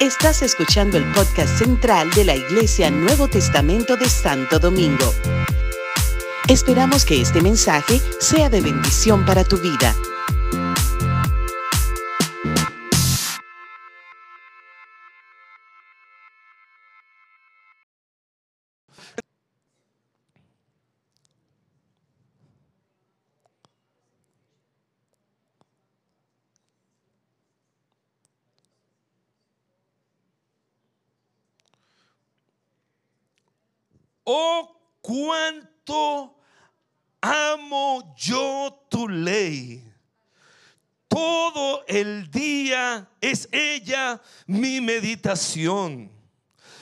Estás escuchando el podcast central de la Iglesia Nuevo Testamento de Santo Domingo. Esperamos que este mensaje sea de bendición para tu vida. Oh, cuánto amo yo tu ley. Todo el día es ella mi meditación.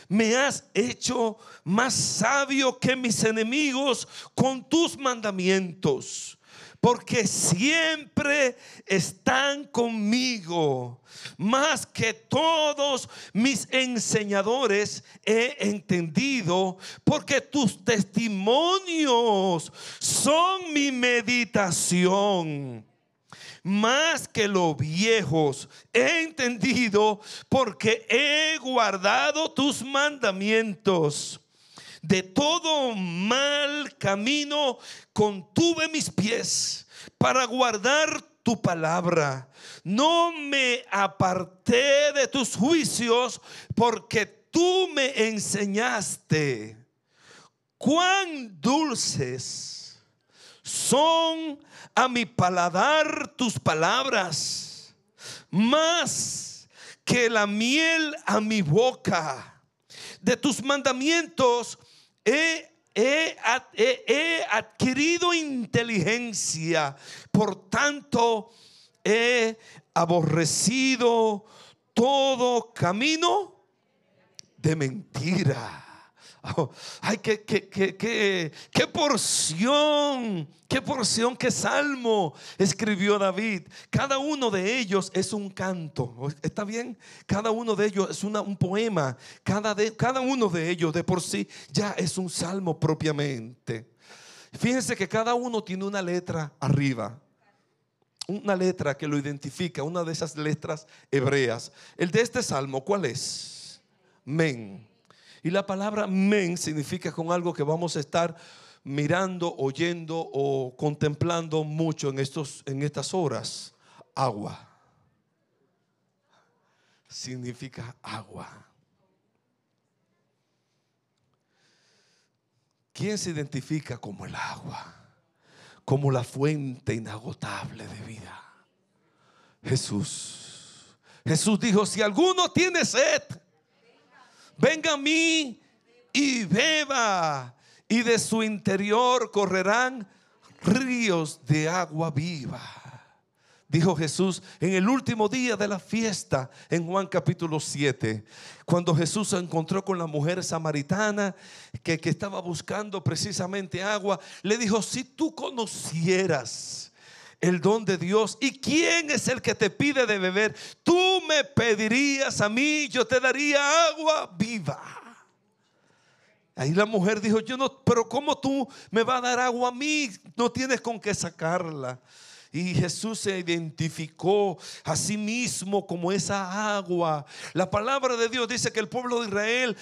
Me has hecho más sabio que mis enemigos con tus mandamientos porque siempre están conmigo. Más que todos mis enseñadores he entendido, porque tus testimonios son mi meditación. Más que los viejos he entendido, porque he guardado tus mandamientos de todo mal camino contuve mis pies para guardar tu palabra. No me aparté de tus juicios porque tú me enseñaste. Cuán dulces son a mi paladar tus palabras, más que la miel a mi boca. De tus mandamientos he, adquirido inteligencia, por tanto he aborrecido todo camino de mentira. Oh, ay, qué, qué, qué, qué, porción, qué porción, qué salmo escribió David. Cada uno de ellos es un canto. ¿Está bien? Cada uno de ellos es un poema. Cada, de, cada uno de ellos de por sí ya es un salmo propiamente. Fíjense que cada uno tiene una letra arriba. Una letra que lo identifica, una de esas letras hebreas. El de este salmo, ¿cuál es? Men. Y la palabra men significa con algo que vamos a estar mirando, oyendo o contemplando mucho en, estos, en estas horas. Agua. Significa agua. ¿Quién se identifica como el agua? Como la fuente inagotable de vida. Jesús. Jesús dijo, si alguno tiene sed, venga a mí y beba, y de su interior correrán ríos de agua viva. Dijo Jesús en el último día de la fiesta, en Juan capítulo 7, cuando Jesús se encontró con la mujer samaritana que, que estaba buscando precisamente agua, le dijo, si tú conocieras el don de Dios. ¿Y quién es el que te pide de beber? Tú me pedirías a mí, yo te daría agua viva. Ahí la mujer dijo, yo no, pero ¿cómo tú me vas a dar agua a mí? No tienes con qué sacarla. Y Jesús se identificó a sí mismo como esa agua. La palabra de Dios dice que el pueblo de Israel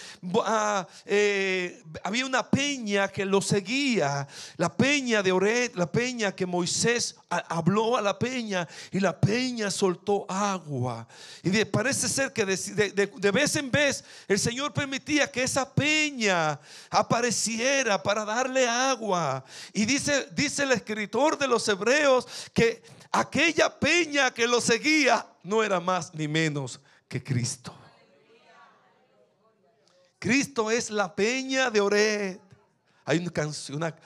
ah, eh, había una peña que lo seguía, la peña de Oret, la peña que Moisés habló a la peña y la peña soltó agua. Y parece ser que de, vez en vez el Señor permitía que esa peña apareciera para darle agua. Y dice, dice el escritor de los hebreos que que aquella peña que lo seguía no era más ni menos que Cristo. Cristo es la peña de Ored. Hay una canción, una,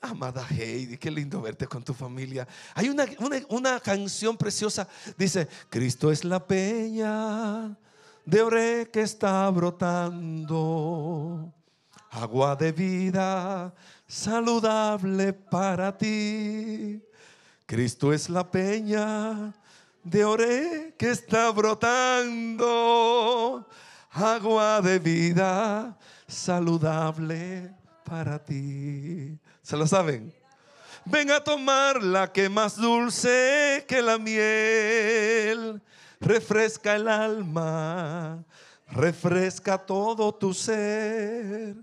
amada Heidi, qué lindo verte con tu familia. Hay una, una, canción preciosa, dice, Cristo es la peña de Ored que está brotando, agua de vida saludable para ti. Cristo es la peña de oré que está brotando, agua de vida saludable para ti. ¿Se lo saben? Ven a tomar la que más dulce que la miel, refresca el alma, refresca todo tu ser.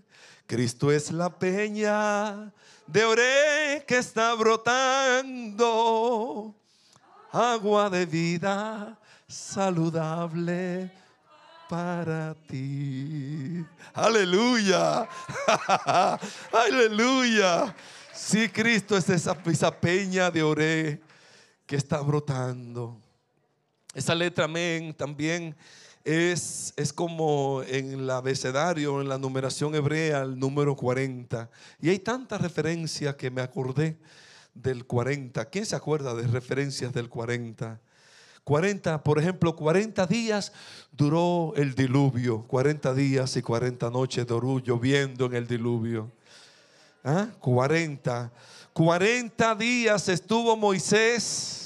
Cristo es la peña de oré que está brotando, agua de vida saludable para ti. Aleluya. Aleluya. Sí, Cristo es esa, esa peña de oré que está brotando. Esa letra amén también es, es como en el abecedario, en la numeración hebrea, el número 40. Y hay tantas referencias que me acordé del 40. ¿Quién se acuerda de referencias del 40? 40, por ejemplo, 40 días duró el diluvio. 40 días y 40 noches duró lloviendo en el diluvio. ¿Ah? 40. 40 días estuvo Moisés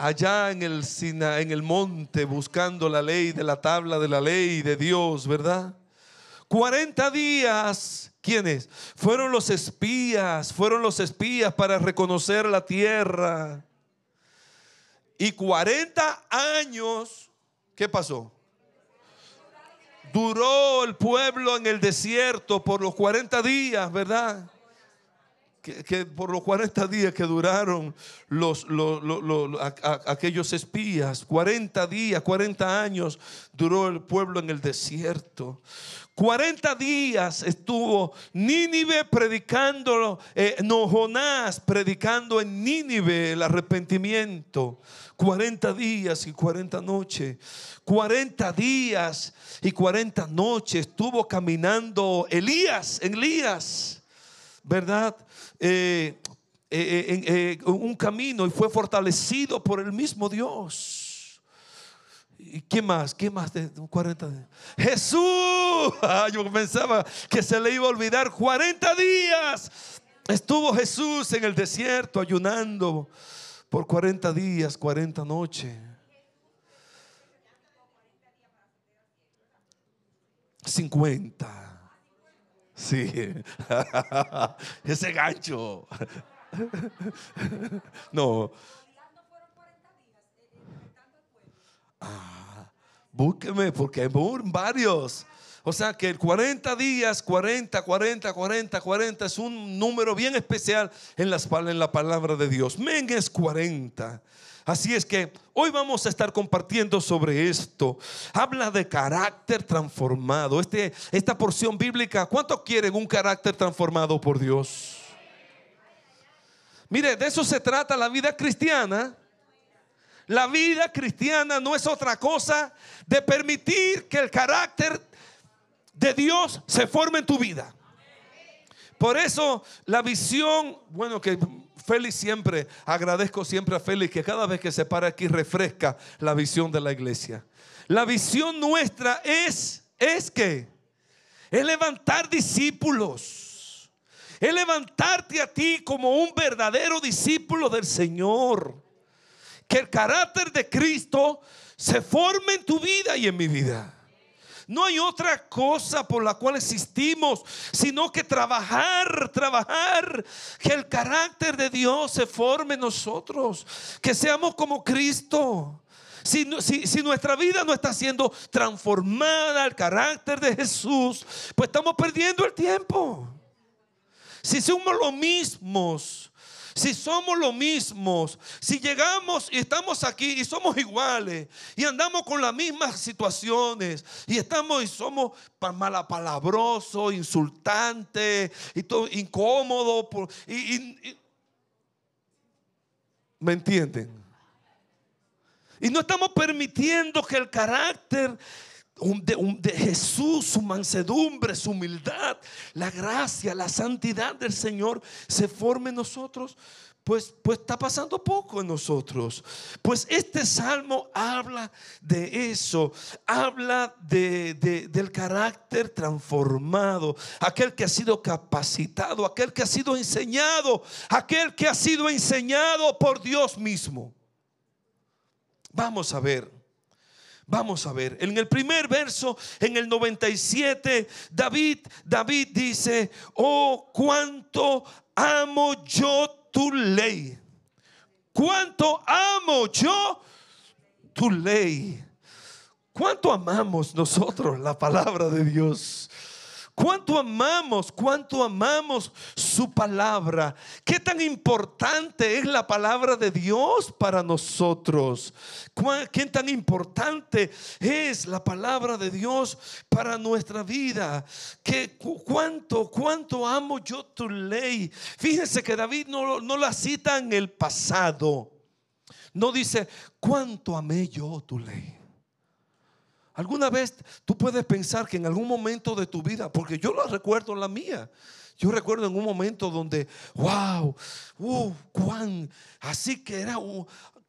allá en el, en el monte buscando la ley de la tabla de la ley de Dios, ¿verdad? 40 días, ¿quiénes? Fueron los espías, fueron los espías para reconocer la tierra. Y 40 años, ¿qué pasó? Duró el pueblo en el desierto por los 40 días, ¿verdad? Que, por los 40 días que duraron los, aquellos espías, 40 días, 40 años duró el pueblo en el desierto. 40 días estuvo Nínive predicando, eh, no Jonás predicando en Nínive el arrepentimiento. 40 días y 40 noches. 40 días y 40 noches estuvo caminando Elías, Elías, ¿verdad? Eh, eh, eh, un camino y fue fortalecido por el mismo Dios. ¿Y qué más? ¿Qué más de 40 Jesús. Ah, yo pensaba que se le iba a olvidar 40 días. Estuvo Jesús en el desierto ayunando por 40 días, 40 noches. 50. Sí. Ese gancho. No. Ah, búsqueme porque hay varios. O sea que el 40 días, 40, 40, 40, 40 es un número bien especial en, las, en la palabra de Dios. Men es 40. Así es que hoy vamos a estar compartiendo sobre esto. Habla de carácter transformado. Este, esta porción bíblica, ¿cuántos quieren un carácter transformado por Dios? Mire, de eso se trata la vida cristiana. La vida cristiana no es otra cosa de permitir que el carácter de Dios se forme en tu vida. Por eso la visión, bueno, que Félix siempre, agradezco siempre a Félix que cada vez que se para aquí refresca la visión de la iglesia. La visión nuestra es, es que, es levantar discípulos. Es levantarte a ti como un verdadero discípulo del Señor. Que el carácter de Cristo se forme en tu vida y en mi vida. No hay otra cosa por la cual existimos, sino que trabajar, trabajar, que el carácter de Dios se forme en nosotros, que seamos como Cristo. Si, si, nuestra vida no está siendo transformada al carácter de Jesús, pues estamos perdiendo el tiempo. Si somos los mismos si somos lo mismos, si llegamos y estamos aquí y somos iguales y andamos con las mismas situaciones y estamos y somos malapalabrosos, insultantes y todo incómodo ¿me entienden? Y no estamos permitiendo que el carácter de, Jesús, su mansedumbre, su humildad, la gracia, la santidad del Señor se forme en nosotros, pues, pues está pasando poco en nosotros. Pues este salmo habla de eso, habla de, del carácter transformado, aquel que ha sido capacitado, aquel que ha sido enseñado, aquel que ha sido enseñado por Dios mismo. Vamos a ver. Vamos a ver, en el primer verso, en el 97, David, David dice, oh, cuánto amo yo tu ley. Cuánto amo yo tu ley. ¿Cuánto amamos nosotros la palabra de Dios? ¿Cuánto amamos? ¿Cuánto amamos su palabra? ¿Qué tan importante es la palabra de Dios para nosotros? ¿Qué tan importante es la palabra de Dios para nuestra vida? ¿Qué, cuánto, cuánto amo yo tu ley? Fíjense que David no, no la cita en el pasado. No dice, ¿cuánto amé yo tu ley? ¿Alguna vez tú puedes pensar que en algún momento de tu vida, porque yo lo recuerdo en la mía, yo recuerdo en un momento donde, wow, uh, cuán, así que era uh,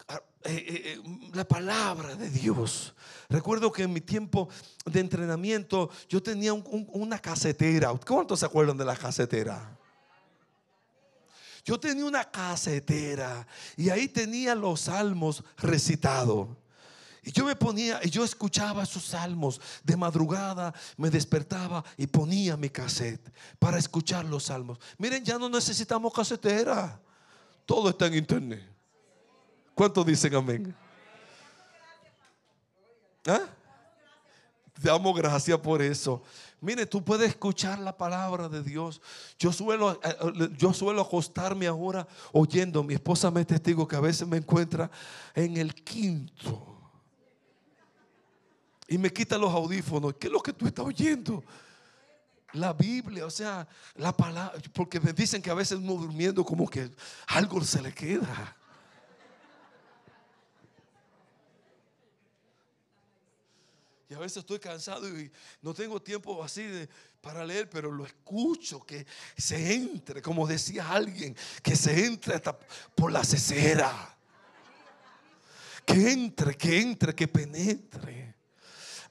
eh, eh, eh, la palabra de Dios. Recuerdo que en mi tiempo de entrenamiento yo tenía una casetera. ¿Cuántos se acuerdan de la casetera? Yo tenía una casetera y ahí tenía los salmos recitados. Y yo me ponía, y yo escuchaba sus salmos de madrugada, me despertaba y ponía mi cassette para escuchar los salmos. Miren, ya no necesitamos casetera. Todo está en internet. ¿Cuántos dicen amén? ¿Ah? Damos gracias por eso. Mire, tú puedes escuchar la palabra de Dios. Yo suelo, eh, eh, yo suelo acostarme ahora oyendo. Mi esposa me testigo que a veces me encuentra en el quinto y me quita los audífonos. ¿Qué es lo que tú estás oyendo? La Biblia, o sea, la palabra, porque me dicen que a veces uno durmiendo como que algo se le queda. Y a veces estoy cansado y no tengo tiempo así para leer, pero lo escucho, que se entre, como decía alguien, que se entre hasta por la cesera. Que entre, que entre, que penetre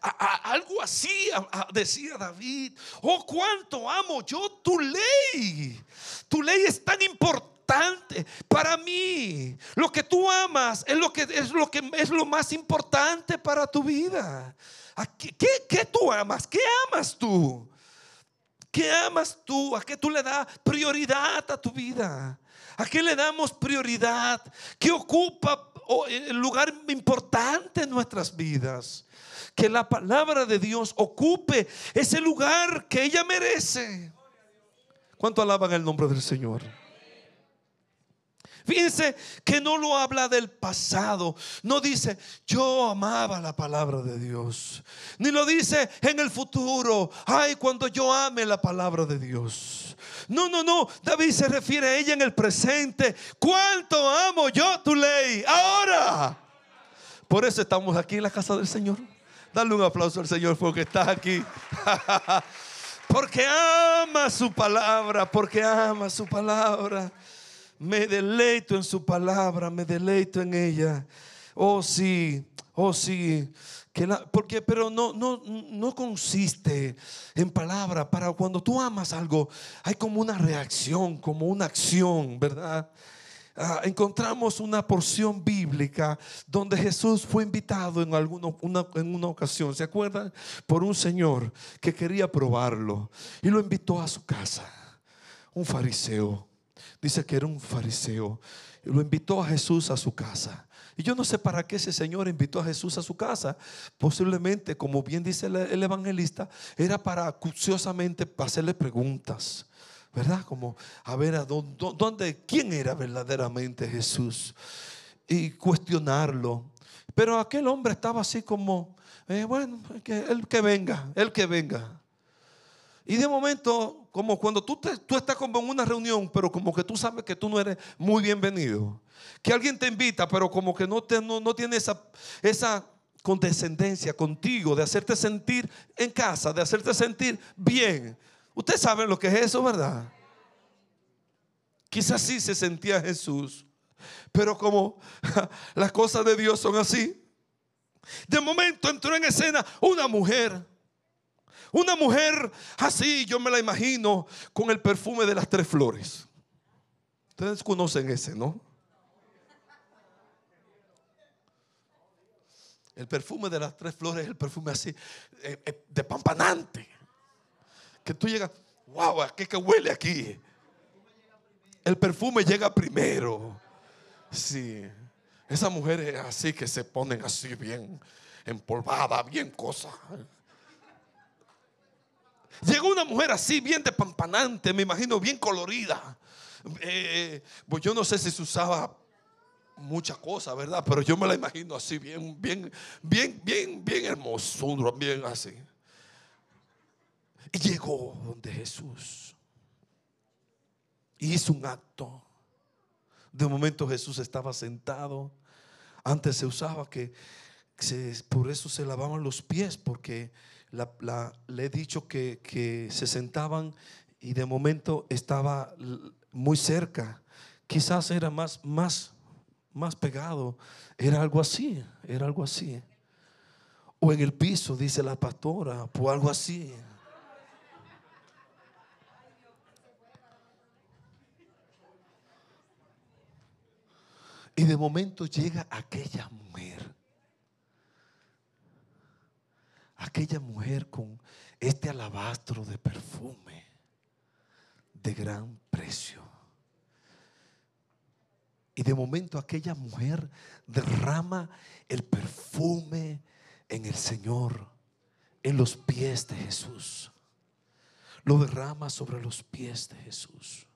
algo así decía David. Oh, cuánto amo yo tu ley. Tu ley es tan importante para mí. Lo que tú amas es lo que es lo que es lo más importante para tu vida. ¿Qué, qué, tú amas? ¿Qué amas tú? ¿Qué amas tú? ¿A qué tú le das prioridad a tu vida? ¿A qué le damos prioridad? ¿Qué ocupa el lugar importante en nuestras vidas? Que la palabra de Dios ocupe ese lugar que ella merece. ¿Cuánto alaban el nombre del Señor? Fíjense que no lo habla del pasado. No dice, yo amaba la palabra de Dios. Ni lo dice en el futuro. Ay, cuando yo ame la palabra de Dios. No, no, no. David se refiere a ella en el presente. ¿Cuánto amo yo tu ley? Ahora. Por eso estamos aquí en la casa del Señor. Dale un aplauso al Señor porque estás aquí. porque ama su palabra, porque ama su palabra. Me deleito en su palabra, me deleito en ella. Oh sí, oh sí. Que porque, pero no, no, no consiste en palabra. Para cuando tú amas algo, hay como una reacción, como una acción, ¿verdad? Ah, encontramos una porción bíblica donde Jesús fue invitado en, alguna, una, en una ocasión, ¿se acuerdan? Por un señor que quería probarlo y lo invitó a su casa. Un fariseo, dice que era un fariseo, lo invitó a Jesús a su casa. Y yo no sé para qué ese señor invitó a Jesús a su casa. Posiblemente, como bien dice el, evangelista, era para acuciosamente hacerle preguntas. ¿Verdad? Como a ver a dónde, quién era verdaderamente Jesús y cuestionarlo. Pero aquel hombre estaba así como, eh, bueno, que, el que venga, el que venga. Y de momento, como cuando tú, tú estás como en una reunión, pero como que tú sabes que tú no eres muy bienvenido. Que alguien te invita, pero como que no, te, no, no tiene esa, esa condescendencia contigo, de hacerte sentir en casa, de hacerte sentir bien. Usted sabe lo que es eso, ¿verdad? Quizás sí se sentía Jesús, pero como las cosas de Dios son así, de momento entró en escena una mujer. Una mujer así, yo me la imagino, con el perfume de las tres flores. Ustedes conocen ese, ¿no? El perfume de las tres flores es el perfume así, eh, eh, de pampanante tú llegas, wow, ¿qué que huele aquí? El perfume llega primero. Sí. Esas mujeres así que se ponen así bien empolvada, bien cosa. Llegó una mujer así, bien despampanante, me imagino, bien colorida. Eh, pues yo no sé si se usaba mucha cosa, ¿verdad? Pero yo me la imagino así, bien, bien, bien, bien, bien hermoso, bien así. Llegó donde Jesús. Y hizo un acto. De momento Jesús estaba sentado. Antes se usaba que por eso se lavaban los pies, porque le he dicho que, que se sentaban y de momento estaba muy cerca. Quizás era más, más, más pegado. Era algo así, era algo así. O en el piso, dice la pastora, o algo así. Y de momento llega aquella mujer. Aquella mujer con este alabastro de perfume de gran precio. Y de momento aquella mujer derrama el perfume en el Señor, en los pies de Jesús. Lo derrama sobre los pies de Jesús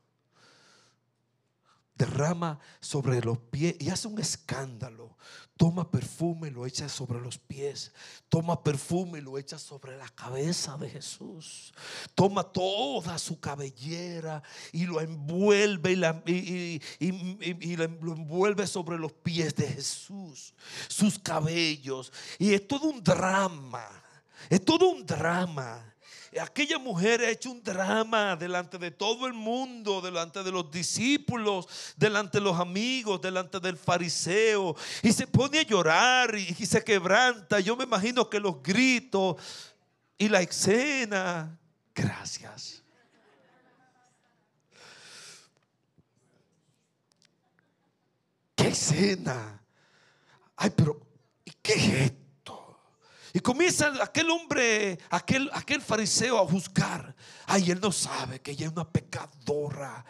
derrama sobre los pies y hace un escándalo. Toma perfume y lo echa sobre los pies. Toma perfume y lo echa sobre la cabeza de Jesús. Toma toda su cabellera y lo envuelve y, y, lo envuelve sobre los pies de Jesús. Sus cabellos. Y es todo un drama. Es todo un drama. Aquella mujer ha hecho un drama delante de todo el mundo, delante de los discípulos, delante de los amigos, delante del fariseo. Y se pone a llorar y, se quebranta. Yo me imagino que los gritos y la escena. Gracias. ¿Qué escena? Ay, pero ¿qué es? Y comienza aquel hombre, aquel, aquel fariseo a juzgar. Ay, él no sabe que ella es una pecadora.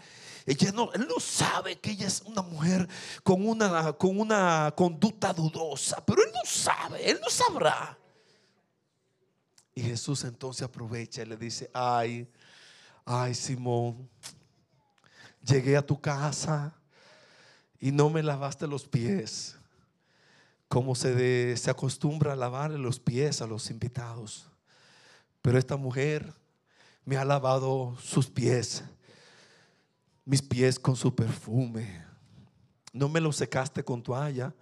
Ella no, él no sabe que ella es una mujer con una, con una conducta dudosa. Pero él no sabe, él no sabrá. Y Jesús entonces aprovecha y le dice, ay, ay Simón, llegué a tu casa y no me lavaste los pies como se, se acostumbra a lavar los pies a los invitados. Pero esta mujer me ha lavado sus pies, mis pies con su perfume. No me lo secaste con toalla,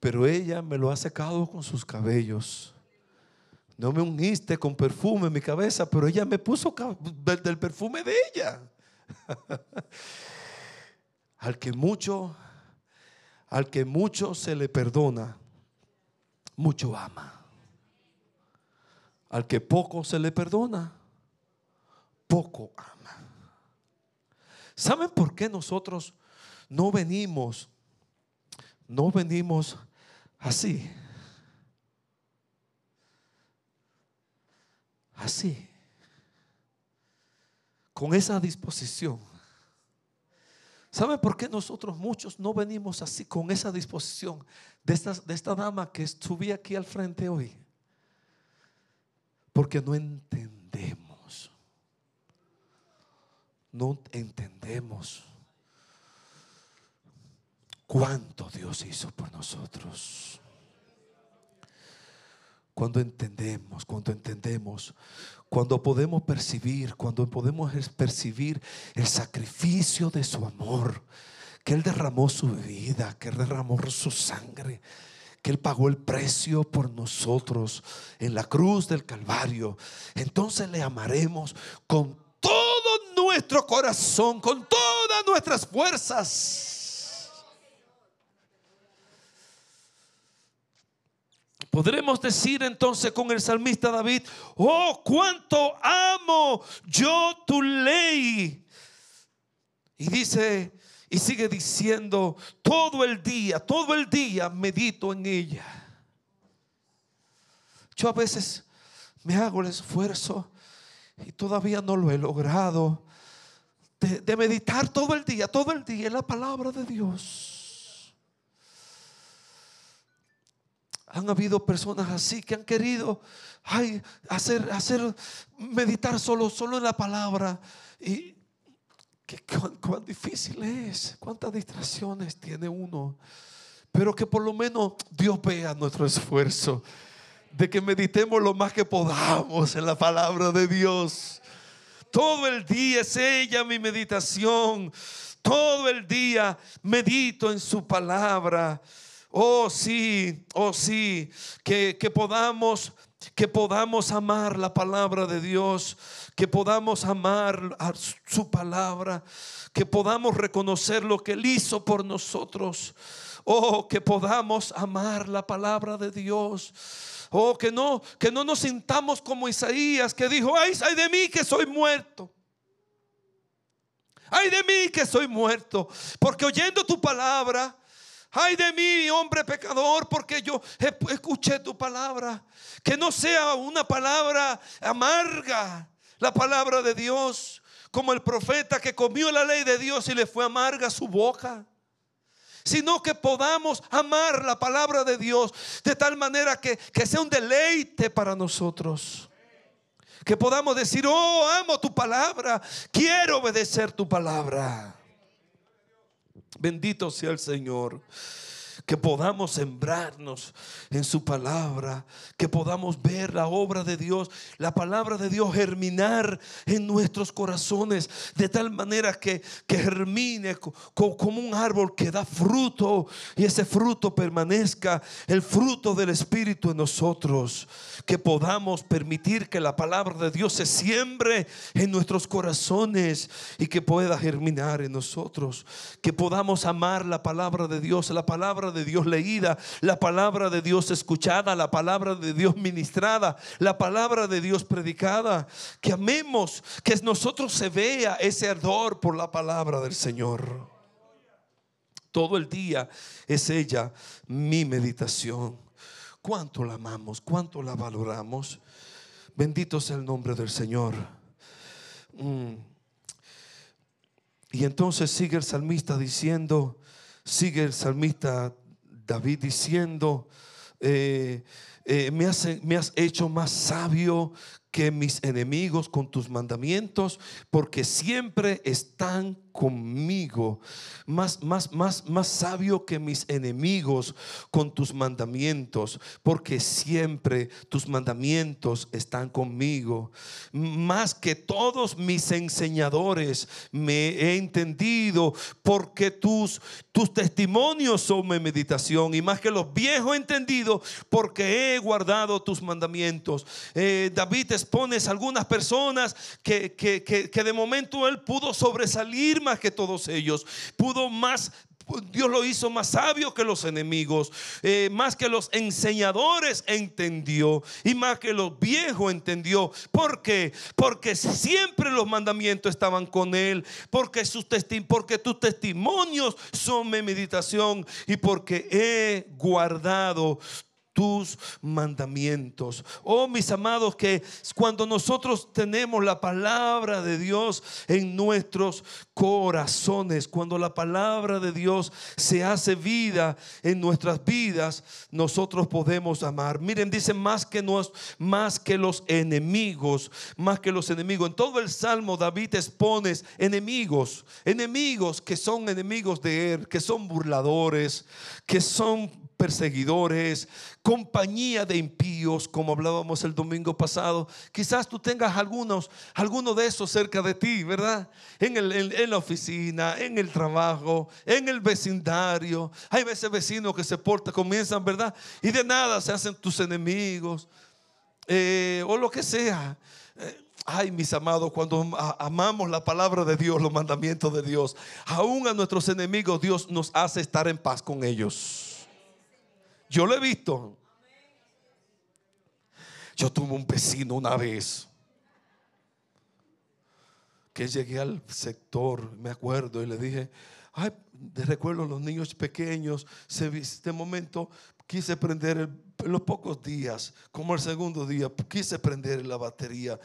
pero ella me lo ha secado con sus cabellos. No me ungiste con perfume en mi cabeza, pero ella me puso del perfume de ella. al que mucho, al que mucho se le perdona, mucho ama. Al que poco se le perdona, poco ama. ¿Saben por qué nosotros no venimos, no venimos así? Así. Con esa disposición. ¿Saben por qué nosotros muchos no venimos así con esa disposición de esta, de esta dama que subí aquí al frente hoy? Porque no entendemos. No entendemos cuánto Dios hizo por nosotros. Cuando entendemos, cuando entendemos cuando podemos percibir, cuando podemos percibir el sacrificio de su amor, que Él derramó su vida, que Él derramó su sangre, que Él pagó el precio por nosotros en la cruz del Calvario, entonces le amaremos con todo nuestro corazón, con todas nuestras fuerzas. Podremos decir entonces con el salmista David, oh, cuánto amo yo tu ley. Y dice, y sigue diciendo, todo el día, todo el día medito en ella. Yo a veces me hago el esfuerzo y todavía no lo he logrado de, meditar todo el día, todo el día en la palabra de Dios. Han habido personas así que han querido ay, hacer, hacer meditar solo, solo en la palabra. Y cuán, difícil es, cuántas distracciones tiene uno. Pero que por lo menos Dios vea nuestro esfuerzo de que meditemos lo más que podamos en la palabra de Dios. Todo el día es ella mi meditación. Todo el día medito en su palabra. Oh sí, oh sí, que, que podamos que podamos amar la palabra de Dios, que podamos amar a su palabra, que podamos reconocer lo que Él hizo por nosotros. Oh, que podamos amar la palabra de Dios. Oh, que no, que no nos sintamos como Isaías que dijo, ay, ay de mí que soy muerto. Ay de mí que soy muerto, porque oyendo tu palabra, ay de mí, hombre pecador, porque yo escuché tu palabra. Que no sea una palabra amarga, la palabra de Dios, como el profeta que comió la ley de Dios y le fue amarga su boca sino que podamos amar la palabra de Dios de tal manera que, que, sea un deleite para nosotros. Que podamos decir, oh, amo tu palabra, quiero obedecer tu palabra. Bendito sea el Señor que podamos sembrarnos en su palabra, que podamos ver la obra de Dios, la palabra de Dios germinar en nuestros corazones, de tal manera que, que germine como un árbol que da fruto y ese fruto permanezca, el fruto del Espíritu en nosotros, que podamos permitir que la palabra de Dios se siembre en nuestros corazones y que pueda germinar en nosotros, que podamos amar la palabra de Dios, la palabra de Dios leída, la palabra de Dios escuchada, la palabra de Dios ministrada, la palabra de Dios predicada. Que amemos, que nosotros se vea ese ardor por la palabra del Señor. Todo el día es ella mi meditación. ¿Cuánto la amamos? ¿Cuánto la valoramos? Bendito sea el nombre del Señor. Mm. Y entonces sigue el salmista diciendo, sigue el salmista David diciendo, eh, eh, me, has, me has hecho más sabio que mis enemigos con tus mandamientos, porque siempre están conmigo, más, más, más, más sabio que mis enemigos con tus mandamientos, porque siempre tus mandamientos están conmigo. Más que todos mis enseñadores me he entendido, porque tus, tus testimonios son mi meditación, y más que los viejos entendido, porque he guardado tus mandamientos. Eh, David expones algunas personas que, que, que, de momento él pudo sobresalir más que todos ellos, pudo más Dios lo hizo más sabio que los enemigos, eh, más que los enseñadores entendió y más que los viejos entendió. ¿Por qué? Porque siempre los mandamientos estaban con él, porque, sus porque tus testimonios son mi meditación y porque he guardado tus mandamientos. Oh, mis amados, que cuando nosotros tenemos la palabra de Dios en nuestros corazones, cuando la palabra de Dios se hace vida en nuestras vidas, nosotros podemos amar. Miren, dice más que nos, más que los enemigos, más que los enemigos. En todo el salmo David expone enemigos, enemigos que son enemigos de él, que son burladores, que son perseguidores, compañía de impíos, como hablábamos el domingo pasado. Quizás tú tengas algunos, algunos de esos cerca de ti, ¿verdad? En, el, en, la oficina, en el trabajo, en el vecindario. Hay veces vecinos que se portan, comienzan, ¿verdad? Y de nada se hacen tus enemigos, eh, o lo que sea. Eh, ay, mis amados, cuando amamos la palabra de Dios, los mandamientos de Dios, aún a nuestros enemigos Dios nos hace estar en paz con ellos. Yo lo he visto. Yo tuve un vecino una vez que llegué al sector, me acuerdo, y le dije, ay, recuerdo los niños pequeños, este momento quise prender en los pocos días, como el segundo día, quise prender la batería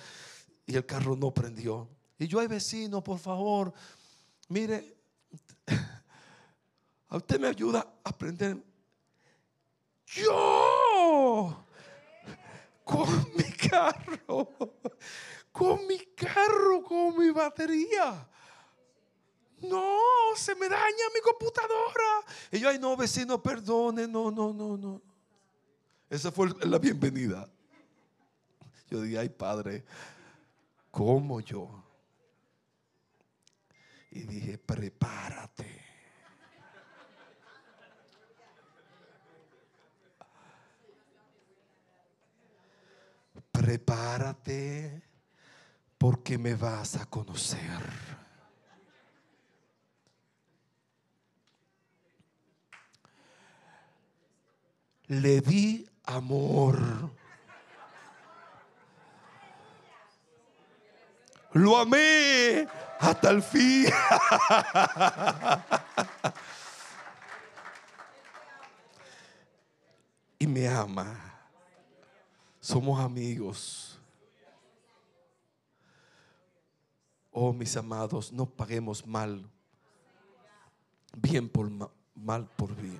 y el carro no prendió. Y yo, ay vecino, por favor, mire, a usted me ayuda a prender yo con mi carro, con mi carro, con mi batería. No, se me daña mi computadora. Y yo, ay, no, vecino, perdone, no, no, no, no. Esa fue la bienvenida. Yo dije, ay, padre, ¿cómo yo? Y dije, prepárate. Prepárate porque me vas a conocer. Le di amor. Lo amé hasta el fin. y me ama. Somos amigos. Oh, mis amados, no paguemos mal. Bien por mal por bien.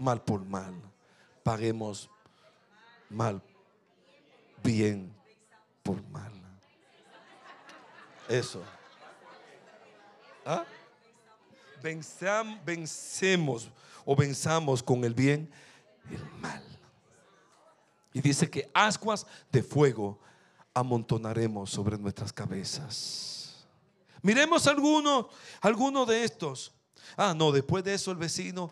Mal por mal. Paguemos mal. Bien por mal. Eso. ¿Ah? vencemos o venzamos con el bien el mal. Y dice que ascuas de fuego amontonaremos sobre nuestras cabezas. Miremos alguno, alguno de estos. Ah, no, después de eso el vecino,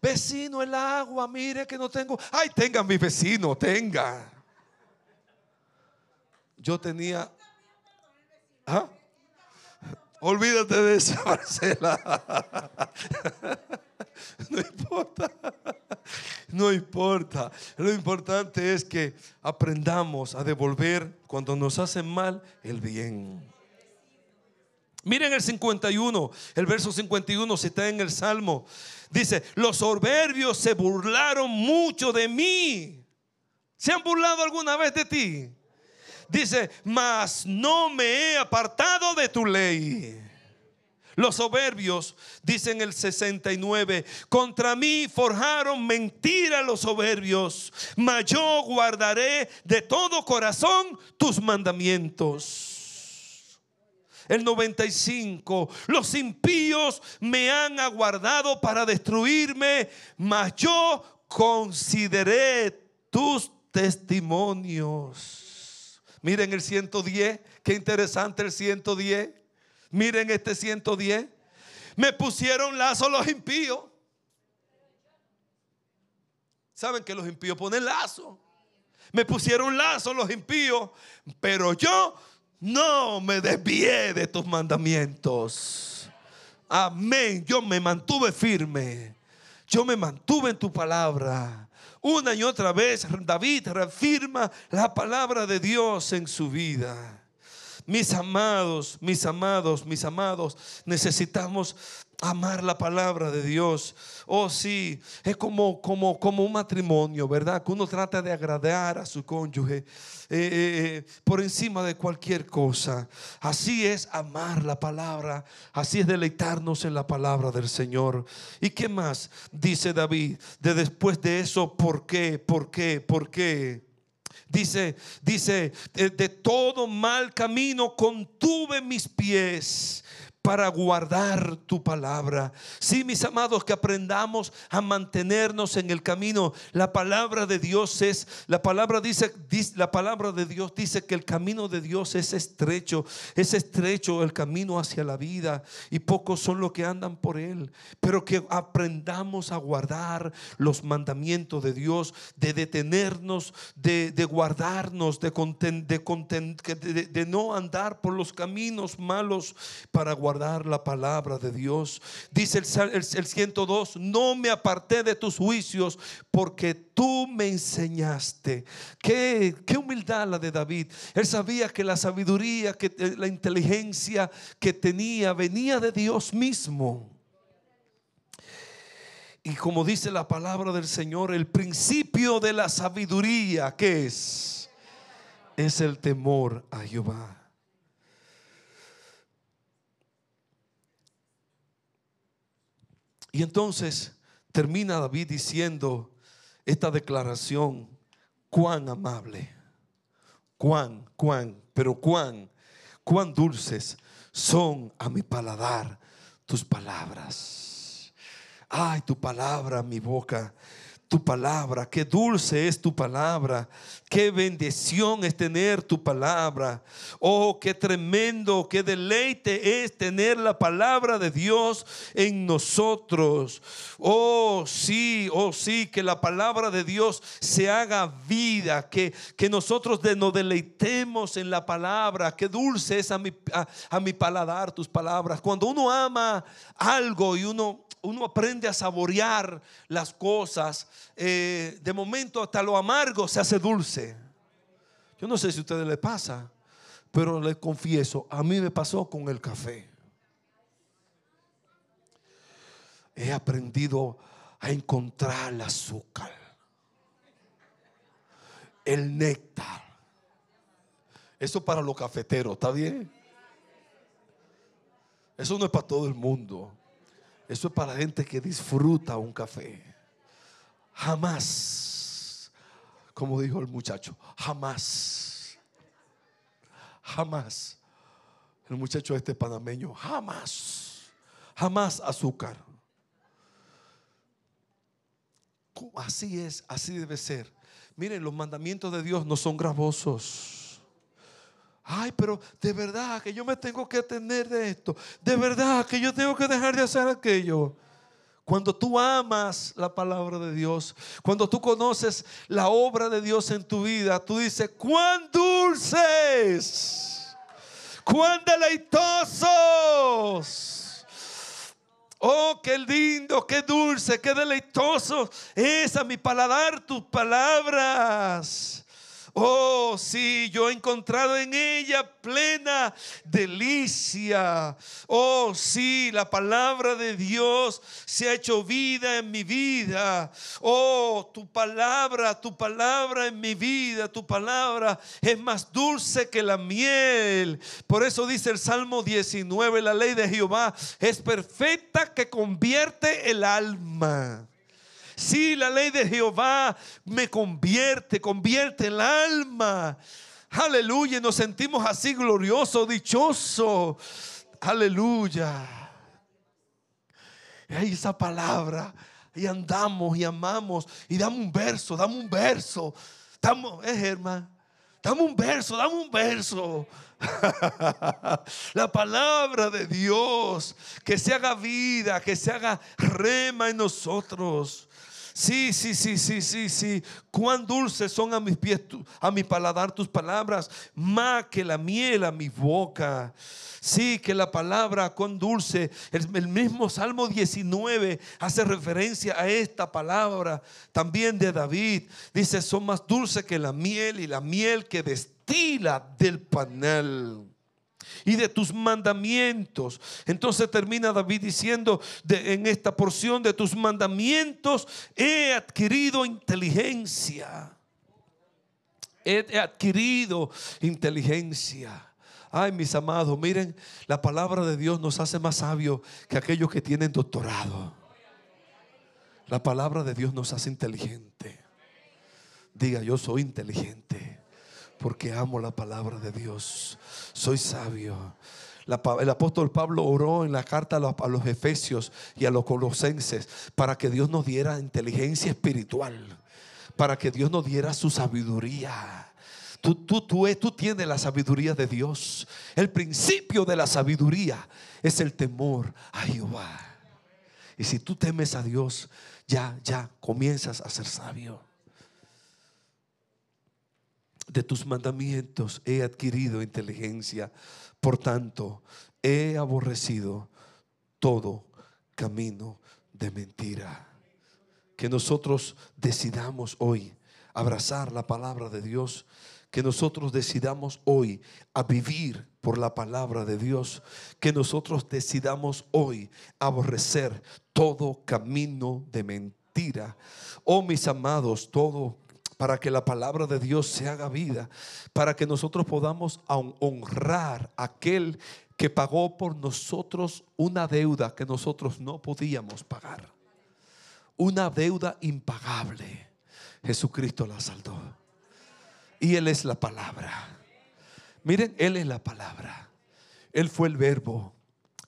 vecino el agua, mire que no tengo. Ay, tenga mi vecino, tenga. Yo tenía... ¿Ah? Olvídate de eso, Marcela. No importa. No importa. Lo importante es que aprendamos a devolver cuando nos hacen mal el bien. Miren el 51, el verso 51 si está en el Salmo. Dice, los soberbios se burlaron mucho de mí. ¿Se han burlado alguna vez de ti? Dice, mas no me he apartado de tu ley. Los soberbios, dicen el 69, contra mí forjaron mentira los soberbios, mas yo guardaré de todo corazón tus mandamientos. El 95, los impíos me han aguardado para destruirme, mas yo consideré tus testimonios. Miren el 110, qué interesante el 110. Miren este 110. Me pusieron lazo los impíos. ¿Saben que los impíos ponen lazo? Me pusieron lazo los impíos, pero yo no me desvié de tus mandamientos. Amén. Yo me mantuve firme. Yo me mantuve en tu palabra. Una y otra vez David reafirma la palabra de Dios en su vida. Mis amados, mis amados, mis amados, necesitamos amar la palabra de Dios. Oh, sí, es como, como, como un matrimonio, ¿verdad? Que uno trata de agradar a su cónyuge eh, eh, eh, por encima de cualquier cosa. Así es amar la palabra, así es deleitarnos en la palabra del Señor. ¿Y qué más? Dice David, de después de eso, ¿por qué? ¿Por qué? ¿Por qué? Dice, dice, de, todo mal camino contuve mis pies para guardar tu palabra. Sí, mis amados, que aprendamos a mantenernos en el camino. La palabra de Dios es, la palabra dice, la palabra de Dios dice que el camino de Dios es estrecho, es estrecho el camino hacia la vida y pocos son los que andan por él. Pero que aprendamos a guardar los mandamientos de Dios, de detenernos, de, guardarnos, de, de, de no andar por los caminos malos para guardar la palabra de Dios. Dice el, el, 102, no me aparté de tus juicios porque tú me enseñaste. Qué, qué humildad la de David. Él sabía que la sabiduría, que eh, la inteligencia que tenía venía de Dios mismo. Y como dice la palabra del Señor, el principio de la sabiduría, ¿qué es? Es el temor a Jehová. Y entonces termina David diciendo esta declaración, cuán amable, cuán, cuán, pero cuán, cuán dulces son a mi paladar tus palabras. Ay, tu palabra, mi boca tu palabra, qué dulce es tu palabra, qué bendición es tener tu palabra. Oh, qué tremendo, qué deleite es tener la palabra de Dios en nosotros. Oh, sí, oh, sí, que la palabra de Dios se haga vida, que, que nosotros nos deleitemos en la palabra. Qué dulce es a mi, a mi paladar tus palabras. Cuando uno ama algo y uno uno aprende a saborear las cosas, eh, de momento hasta lo amargo se hace dulce. Yo no sé si a ustedes les pasa, pero les confieso, a mí me pasó con el café. He aprendido a encontrar el azúcar, el néctar. Eso para los cafeteros, ¿está bien? Eso no es para todo el mundo. Eso es para gente que disfruta un café. Jamás, como dijo el muchacho, jamás, jamás. El muchacho este panameño, jamás, jamás azúcar. Así es, así debe ser. Miren, los mandamientos de Dios no son gravosos. Ay, pero de verdad que yo me tengo que atender de esto. De verdad que yo tengo que dejar de hacer aquello. Cuando tú amas la palabra de Dios, cuando tú conoces la obra de Dios en tu vida, tú dices, cuán dulces, cuán deleitosos. Oh, qué lindo, qué dulce, qué deleitoso es a mi paladar tus palabras. Oh, sí, yo he encontrado en ella plena delicia. Oh, sí, la palabra de Dios se ha hecho vida en mi vida. Oh, tu palabra, tu palabra en mi vida, tu palabra es más dulce que la miel. Por eso dice el Salmo 19, la ley de Jehová es perfecta que convierte el alma. Sí, la ley de Jehová me convierte, convierte el alma. Aleluya, nos sentimos así glorioso, dichoso. Aleluya. Y esa palabra, y andamos y amamos, y damos un verso, damos un verso. Damos, eh, hermano, dame un verso, dame un verso. la palabra de Dios, que se haga vida, que se haga rema en nosotros. Sí, sí, sí, sí, sí, sí. Cuán dulces son a mis pies, a mi paladar tus palabras, más que la miel a mi boca. Sí, que la palabra cuán dulce. El, mismo Salmo 19 hace referencia a esta palabra también de David. Dice, son más dulces que la miel y la miel que destila del panel y de tus mandamientos. Entonces termina David diciendo en esta porción de tus mandamientos he adquirido inteligencia. He adquirido inteligencia. Ay, mis amados, miren, la palabra de Dios nos hace más sabios que aquellos que tienen doctorado. La palabra de Dios nos hace inteligente. Diga, yo soy inteligente porque amo la palabra de Dios. Soy sabio. el apóstol Pablo oró en la carta a los, Efesios y a los Colosenses para que Dios nos diera inteligencia espiritual, para que Dios nos diera su sabiduría. Tú, tú, tú, tú tienes la sabiduría de Dios. El principio de la sabiduría es el temor a Jehová. Y si tú temes a Dios, ya, ya comienzas a ser sabio de tus mandamientos he adquirido inteligencia. Por tanto, he aborrecido todo camino de mentira. Que nosotros decidamos hoy abrazar la palabra de Dios. Que nosotros decidamos hoy a vivir por la palabra de Dios. Que nosotros decidamos hoy aborrecer todo camino de mentira. Oh mis amados, todo para que la palabra de Dios se haga vida, para que nosotros podamos honrar a aquel que pagó por nosotros una deuda que nosotros no podíamos pagar. Una deuda impagable. Jesucristo la saldó. Y Él es la palabra. Miren, Él es la palabra. Él fue el verbo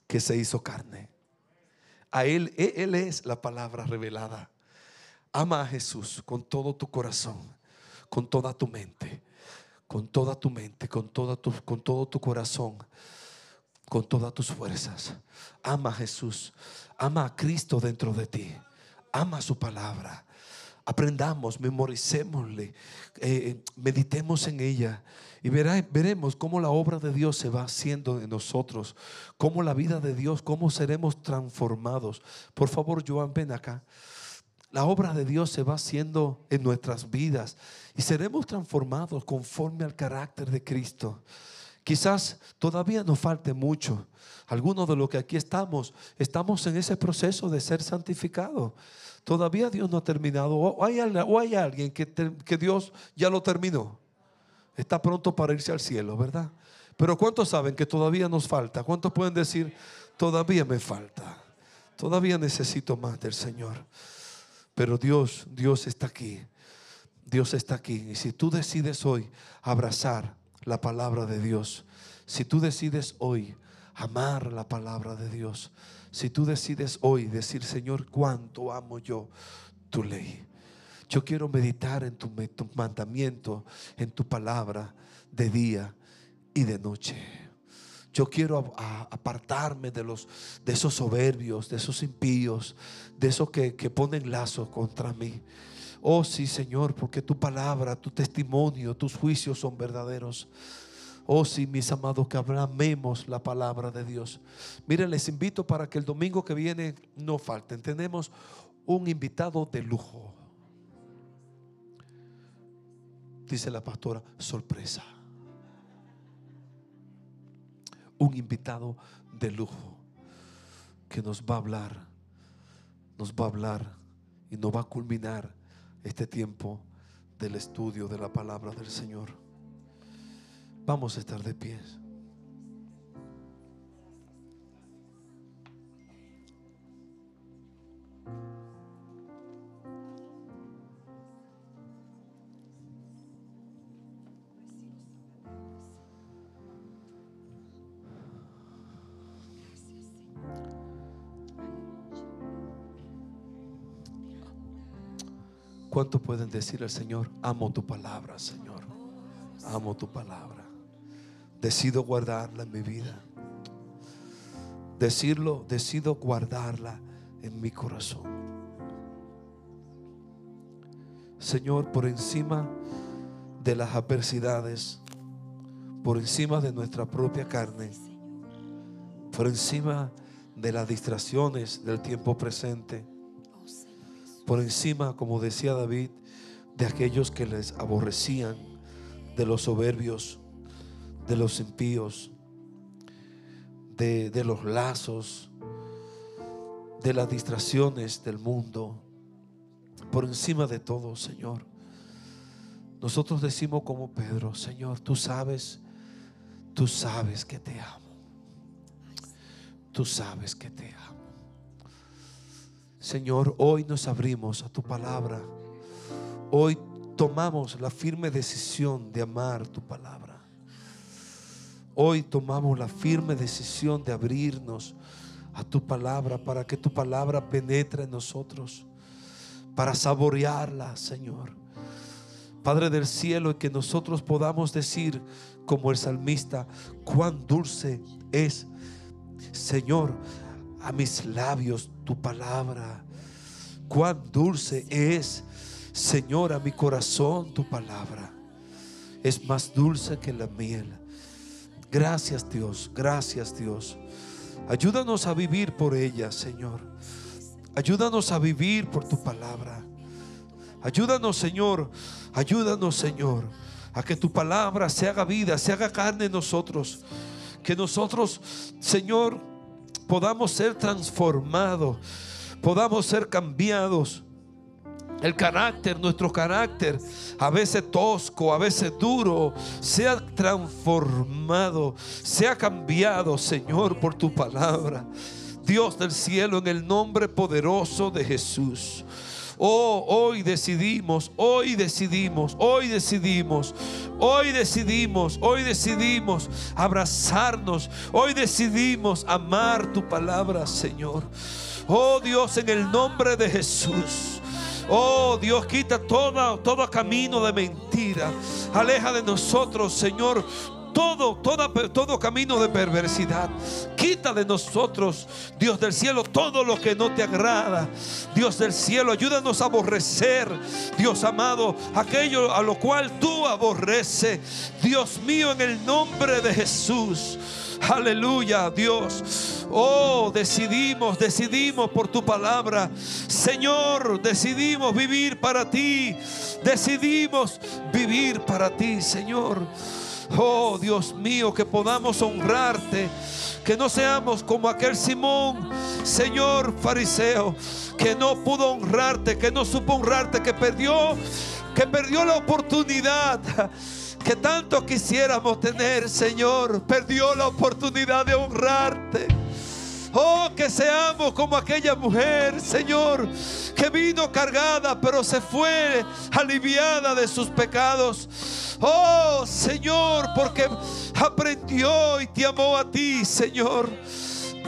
que se hizo carne. A Él, Él es la palabra revelada. Ama a Jesús con todo tu corazón, con toda tu mente, con toda tu mente, con, toda tu, con todo tu corazón, con todas tus fuerzas. Ama a Jesús, ama a Cristo dentro de ti, ama su palabra. Aprendamos, memoricémosle, eh, meditemos en ella y veremos cómo la obra de Dios se va haciendo en nosotros, cómo la vida de Dios, cómo seremos transformados. Por favor, Joan, ven acá. La obra de Dios se va haciendo en nuestras vidas y seremos transformados conforme al carácter de Cristo. Quizás todavía nos falte mucho. Algunos de los que aquí estamos, estamos en ese proceso de ser santificados. Todavía Dios no ha terminado. O hay, alguien que, que Dios ya lo terminó está pronto para irse al cielo, ¿verdad? Pero ¿cuántos saben que todavía nos falta? ¿Cuántos pueden decir, todavía me falta? Todavía necesito más del Señor. Pero Dios, Dios está aquí. Dios está aquí. Y si tú decides hoy abrazar la palabra de Dios, si tú decides hoy amar la palabra de Dios, si tú decides hoy decir, Señor, cuánto amo yo tu ley. Yo quiero meditar en tu, mandamiento, en tu palabra de día y de noche. Yo quiero apartarme de, los, de esos soberbios, de esos impíos, de esos que, que ponen lazos contra mí. Oh sí, Señor, porque tu palabra, tu testimonio, tus juicios son verdaderos. Oh sí, mis amados, que amemos la palabra de Dios. Miren, les invito para que el domingo que viene no falten. Tenemos un invitado de lujo dice la pastora, sorpresa. Un invitado de lujo que nos va a hablar, nos va a hablar y nos va a culminar este tiempo del estudio de la palabra del Señor. Vamos a estar de pies. ¿Cuántos pueden decir al Señor, amo tu palabra, Señor? Amo tu palabra. Decido guardarla en mi vida. Decirlo, decido guardarla en mi corazón. Señor, por encima de las adversidades, por encima de nuestra propia carne, por encima de las distracciones del tiempo presente, por encima, como decía David, de aquellos que les aborrecían, de los soberbios, de los impíos, de, de los lazos, de las distracciones del mundo, por encima de todo, Señor. Nosotros decimos como Pedro, Señor, tú sabes, tú sabes que te amo. Tú sabes que te amo. Señor, hoy nos abrimos a tu palabra. Hoy tomamos la firme decisión de amar tu palabra. Hoy tomamos la firme decisión de abrirnos a tu palabra para que tu palabra penetre en nosotros, para saborearla, Señor. Padre del cielo, que nosotros podamos decir como el salmista, cuán dulce es, Señor, a mis labios tu palabra. Cuán dulce es, Señor, a mi corazón tu palabra. Es más dulce que la miel. Gracias Dios, gracias Dios. Ayúdanos a vivir por ella, Señor. Ayúdanos a vivir por tu palabra. Ayúdanos, Señor. Ayúdanos, Señor, a que tu palabra se haga vida, se haga carne en nosotros. Que nosotros, Señor, podamos ser transformados, podamos ser cambiados. El carácter, nuestro carácter, a veces tosco, a veces duro, sea transformado, sea cambiado, Señor, por tu palabra. Dios del cielo, en el nombre poderoso de Jesús. Oh, hoy decidimos, hoy decidimos, hoy decidimos, hoy decidimos, hoy decidimos abrazarnos, hoy decidimos amar tu palabra, Señor. Oh Dios, en el nombre de Jesús. Oh Dios, quita todo, todo camino de mentira. Aleja de nosotros, Señor, todo, todo camino de perversidad. Quita de nosotros, Dios del cielo, todo lo que no te agrada. Dios del cielo, ayúdanos a aborrecer, Dios amado, aquello a lo cual tú aborreces. Dios mío, en el nombre de Jesús. Aleluya, Dios. Oh, decidimos, decidimos por tu palabra. Señor, decidimos vivir para ti. Decidimos vivir para ti, Señor. Oh Dios mío, que podamos honrarte. Que no seamos como aquel Simón, Señor fariseo, que no pudo honrarte, que no supo honrarte, que perdió, que perdió la oportunidad que tanto quisiéramos tener, Señor. Perdió la oportunidad de honrarte. Oh, que seamos como aquella mujer, Señor, que vino cargada, pero se fue aliviada de sus pecados. Oh, Señor, porque aprendió y te amó a ti, Señor.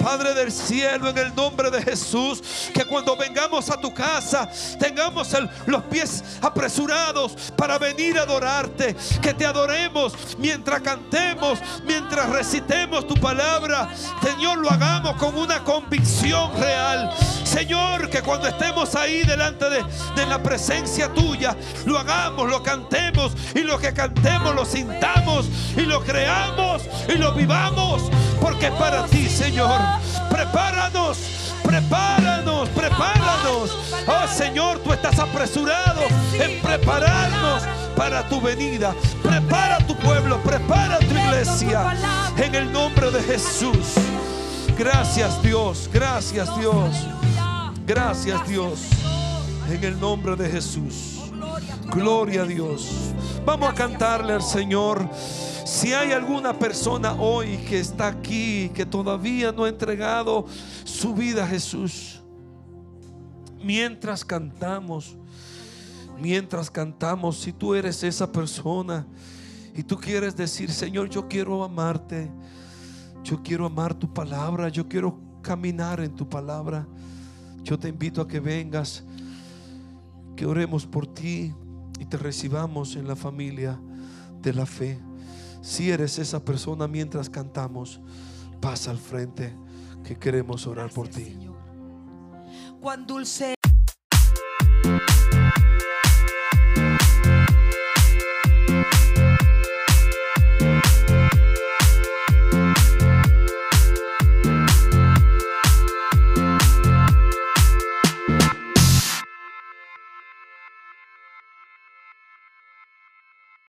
Padre del cielo, en el nombre de Jesús, que cuando vengamos a tu casa tengamos los pies apresurados para venir a adorarte, que te adoremos mientras cantemos, mientras recitemos tu palabra. Señor, lo hagamos con una convicción real. Señor, que cuando estemos ahí delante de, la presencia tuya, lo hagamos, lo cantemos y lo que cantemos lo sintamos y lo creamos y lo vivamos, porque para ti, Señor. Prepáranos, prepáranos, prepáranos. Oh Señor, tú estás apresurado en prepararnos para tu venida. Prepara tu pueblo, prepara tu iglesia. En el nombre de Jesús. Gracias Dios, gracias Dios. Gracias Dios. En el nombre de Jesús. Gloria a Dios. Vamos a cantarle al Señor. Si hay alguna persona hoy que está aquí, que todavía no ha entregado su vida a Jesús, mientras cantamos, mientras cantamos, si tú eres esa persona y tú quieres decir, Señor, yo quiero amarte, yo quiero amar tu palabra, yo quiero caminar en tu palabra, yo te invito a que vengas, que oremos por ti y te recibamos en la familia de la fe. Si eres esa persona mientras cantamos, pasa al frente que queremos orar por ti. Cuán dulce